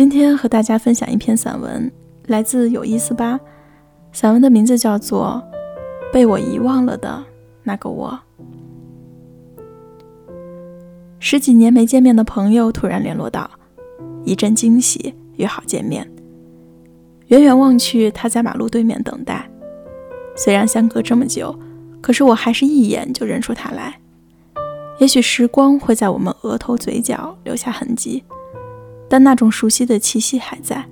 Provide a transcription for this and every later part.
今天和大家分享一篇散文，来自有意思吧。散文的名字叫做《被我遗忘了的那个我》。十几年没见面的朋友突然联络到。一阵惊喜，约好见面。远远望去，他在马路对面等待。虽然相隔这么久，可是我还是一眼就认出他来。也许时光会在我们额头、嘴角留下痕迹，但那种熟悉的气息还在。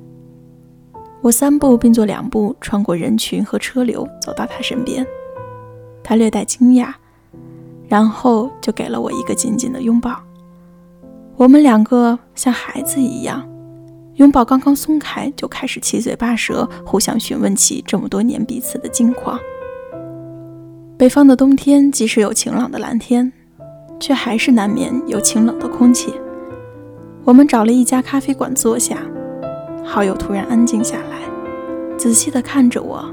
我三步并作两步，穿过人群和车流，走到他身边。他略带惊讶，然后就给了我一个紧紧的拥抱。我们两个像孩子一样，拥抱刚刚松开，就开始七嘴八舌，互相询问起这么多年彼此的近况。北方的冬天，即使有晴朗的蓝天，却还是难免有清冷的空气。我们找了一家咖啡馆坐下，好友突然安静下来，仔细地看着我，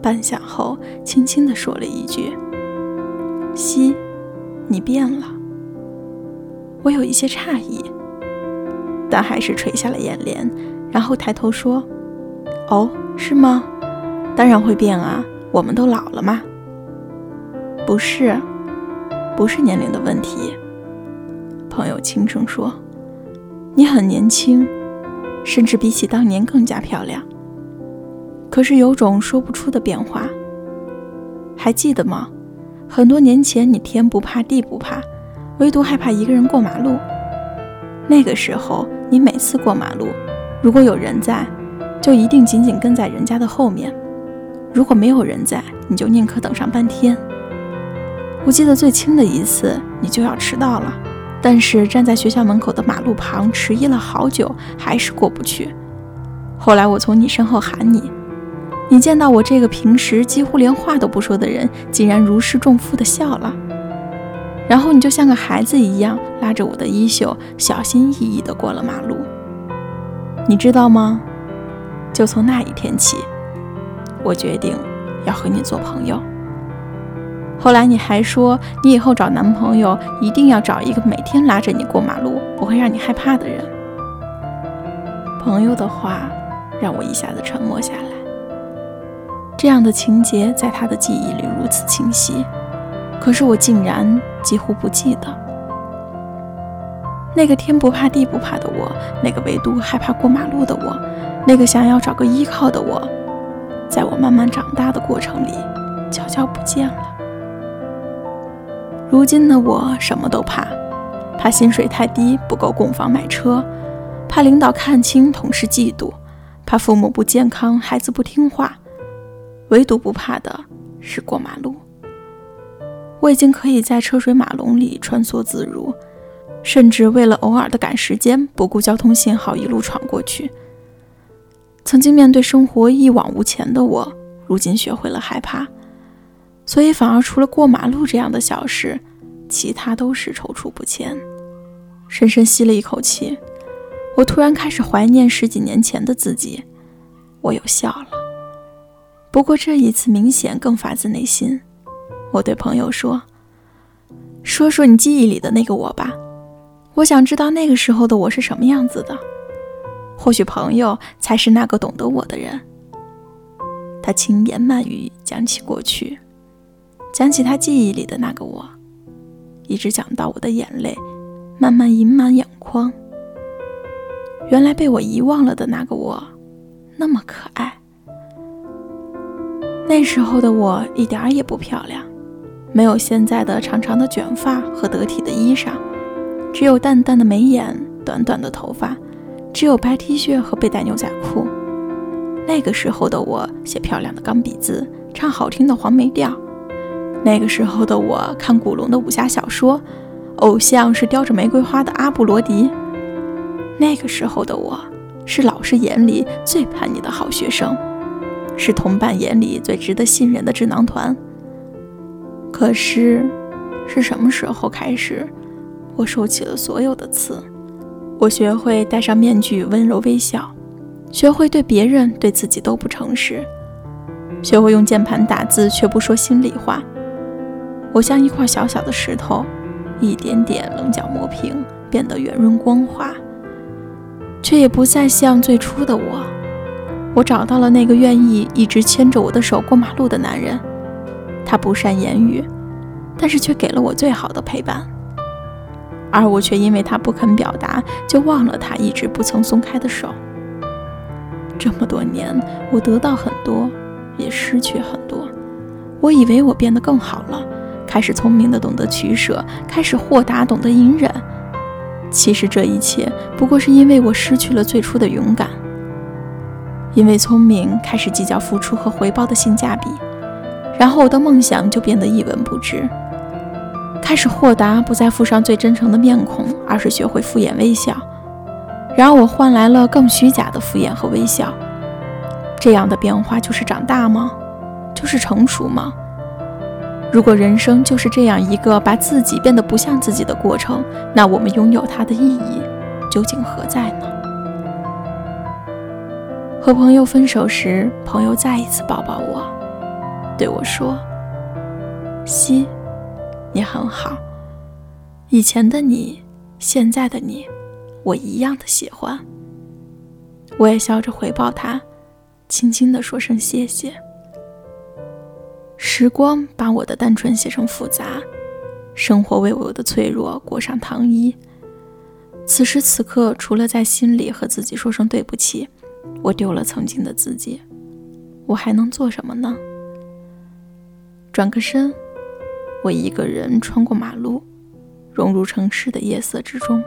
半晌后，轻轻地说了一句：“西，你变了。”我有一些诧异，但还是垂下了眼帘，然后抬头说：“哦，是吗？当然会变啊，我们都老了嘛。”“不是，不是年龄的问题。”朋友轻声说：“你很年轻，甚至比起当年更加漂亮。可是有种说不出的变化。还记得吗？很多年前，你天不怕地不怕。”唯独害怕一个人过马路。那个时候，你每次过马路，如果有人在，就一定紧紧跟在人家的后面；如果没有人在，你就宁可等上半天。我记得最轻的一次，你就要迟到了，但是站在学校门口的马路旁迟疑了好久，还是过不去。后来我从你身后喊你，你见到我这个平时几乎连话都不说的人，竟然如释重负地笑了。然后你就像个孩子一样，拉着我的衣袖，小心翼翼地过了马路。你知道吗？就从那一天起，我决定要和你做朋友。后来你还说，你以后找男朋友一定要找一个每天拉着你过马路，不会让你害怕的人。朋友的话让我一下子沉默下来。这样的情节在他的记忆里如此清晰。可是我竟然几乎不记得，那个天不怕地不怕的我，那个唯独害怕过马路的我，那个想要找个依靠的我，在我慢慢长大的过程里，悄悄不见了。如今的我什么都怕，怕薪水太低不够供房买车，怕领导看清同事嫉妒，怕父母不健康孩子不听话，唯独不怕的是过马路。我已经可以在车水马龙里穿梭自如，甚至为了偶尔的赶时间，不顾交通信号一路闯过去。曾经面对生活一往无前的我，如今学会了害怕，所以反而除了过马路这样的小事，其他都是踌躇不前。深深吸了一口气，我突然开始怀念十几年前的自己，我又笑了。不过这一次明显更发自内心。我对朋友说：“说说你记忆里的那个我吧，我想知道那个时候的我是什么样子的。或许朋友才是那个懂得我的人。”他轻言慢语讲起过去，讲起他记忆里的那个我，一直讲到我的眼泪慢慢盈满眼眶。原来被我遗忘了的那个我，那么可爱。那时候的我一点儿也不漂亮。没有现在的长长的卷发和得体的衣裳，只有淡淡的眉眼、短短的头发，只有白 T 恤和背带牛仔裤。那个时候的我写漂亮的钢笔字，唱好听的黄梅调。那个时候的我看古龙的武侠小说，偶像是叼着玫瑰花的阿布罗迪。那个时候的我是老师眼里最叛逆的好学生，是同伴眼里最值得信任的智囊团。可是，是什么时候开始，我收起了所有的刺？我学会戴上面具，温柔微笑，学会对别人、对自己都不诚实，学会用键盘打字却不说心里话。我像一块小小的石头，一点点棱角磨平，变得圆润光滑，却也不再像最初的我。我找到了那个愿意一直牵着我的手过马路的男人，他不善言语，但是却给了我最好的陪伴。而我却因为他不肯表达，就忘了他一直不曾松开的手。这么多年，我得到很多，也失去很多。我以为我变得更好了，开始聪明的懂得取舍，开始豁达懂得隐忍。其实这一切不过是因为我失去了最初的勇敢。因为聪明，开始计较付出和回报的性价比，然后我的梦想就变得一文不值。开始豁达，不再附上最真诚的面孔，而是学会敷衍微笑。然而我换来了更虚假的敷衍和微笑。这样的变化就是长大吗？就是成熟吗？如果人生就是这样一个把自己变得不像自己的过程，那我们拥有它的意义究竟何在呢？和朋友分手时，朋友再一次抱抱我，对我说：“西。”你很好，以前的你，现在的你，我一样的喜欢。我也笑着回报他，轻轻的说声谢谢。时光把我的单纯写成复杂，生活为我的脆弱裹上糖衣。此时此刻，除了在心里和自己说声对不起，我丢了曾经的自己，我还能做什么呢？转个身。我一个人穿过马路，融入城市的夜色之中。